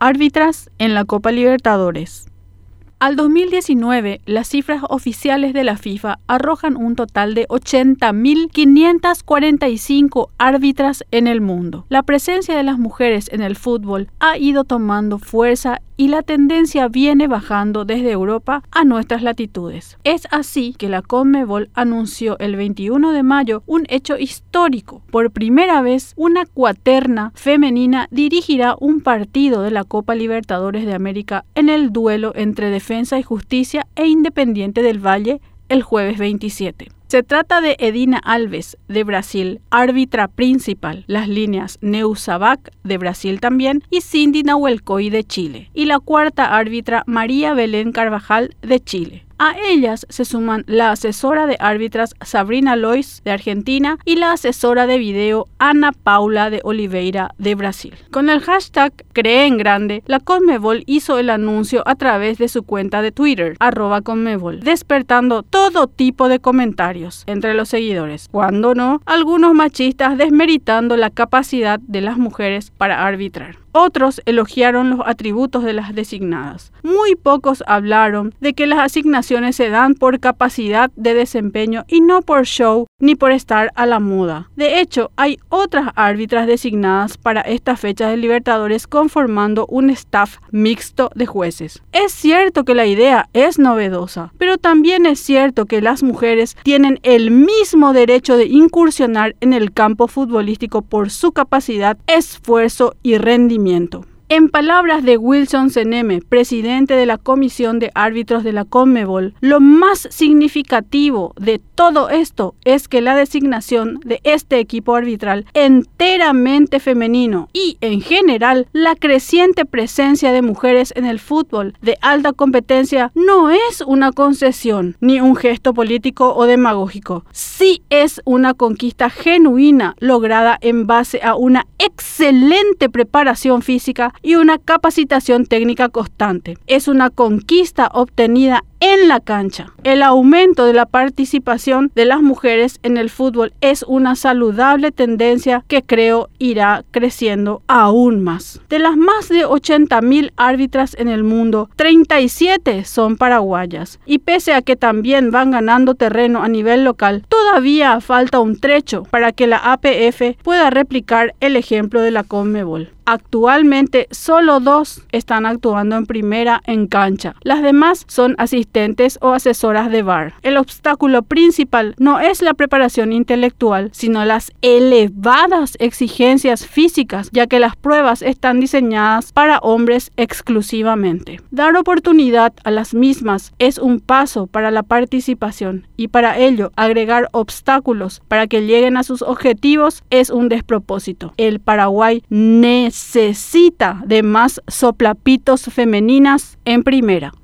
Árbitras en la Copa Libertadores. Al 2019, las cifras oficiales de la FIFA arrojan un total de 80.545 árbitras en el mundo. La presencia de las mujeres en el fútbol ha ido tomando fuerza y la tendencia viene bajando desde Europa a nuestras latitudes. Es así que la CONMEBOL anunció el 21 de mayo un hecho histórico. Por primera vez, una cuaterna femenina dirigirá un partido de la Copa Libertadores de América en el duelo entre Defensa y Justicia e Independiente del Valle el jueves 27. Se trata de Edina Alves, de Brasil, árbitra principal, las líneas Neusabac, de Brasil también, y Cindy Nahuelcoy, de Chile, y la cuarta árbitra María Belén Carvajal, de Chile. A ellas se suman la asesora de árbitras Sabrina Lois de Argentina y la asesora de video Ana Paula de Oliveira de Brasil. Con el hashtag Cree en Grande, la Conmebol hizo el anuncio a través de su cuenta de Twitter, arroba Conmebol, despertando todo tipo de comentarios entre los seguidores. Cuando no, algunos machistas desmeritando la capacidad de las mujeres para arbitrar. Otros elogiaron los atributos de las designadas. Muy pocos hablaron de que las asignaciones se dan por capacidad de desempeño y no por show ni por estar a la moda. De hecho, hay otras árbitras designadas para esta fecha de Libertadores conformando un staff mixto de jueces. Es cierto que la idea es novedosa, pero también es cierto que las mujeres tienen el mismo derecho de incursionar en el campo futbolístico por su capacidad, esfuerzo y rendimiento crecimiento en palabras de Wilson Seneme, presidente de la Comisión de Árbitros de la CONMEBOL, lo más significativo de todo esto es que la designación de este equipo arbitral enteramente femenino y, en general, la creciente presencia de mujeres en el fútbol de alta competencia no es una concesión ni un gesto político o demagógico. Sí es una conquista genuina lograda en base a una excelente preparación física y una capacitación técnica constante. Es una conquista obtenida en la cancha. El aumento de la participación de las mujeres en el fútbol es una saludable tendencia que creo irá creciendo aún más. De las más de 80.000 árbitras en el mundo, 37 son paraguayas y pese a que también van ganando terreno a nivel local, todavía falta un trecho para que la APF pueda replicar el ejemplo de la Conmebol. Actualmente solo dos están actuando en primera en cancha. Las demás son asistentes o asesoras de bar. El obstáculo principal no es la preparación intelectual, sino las elevadas exigencias físicas, ya que las pruebas están diseñadas para hombres exclusivamente. Dar oportunidad a las mismas es un paso para la participación y para ello agregar obstáculos para que lleguen a sus objetivos es un despropósito. El Paraguay necesita de más soplapitos femeninas en primera.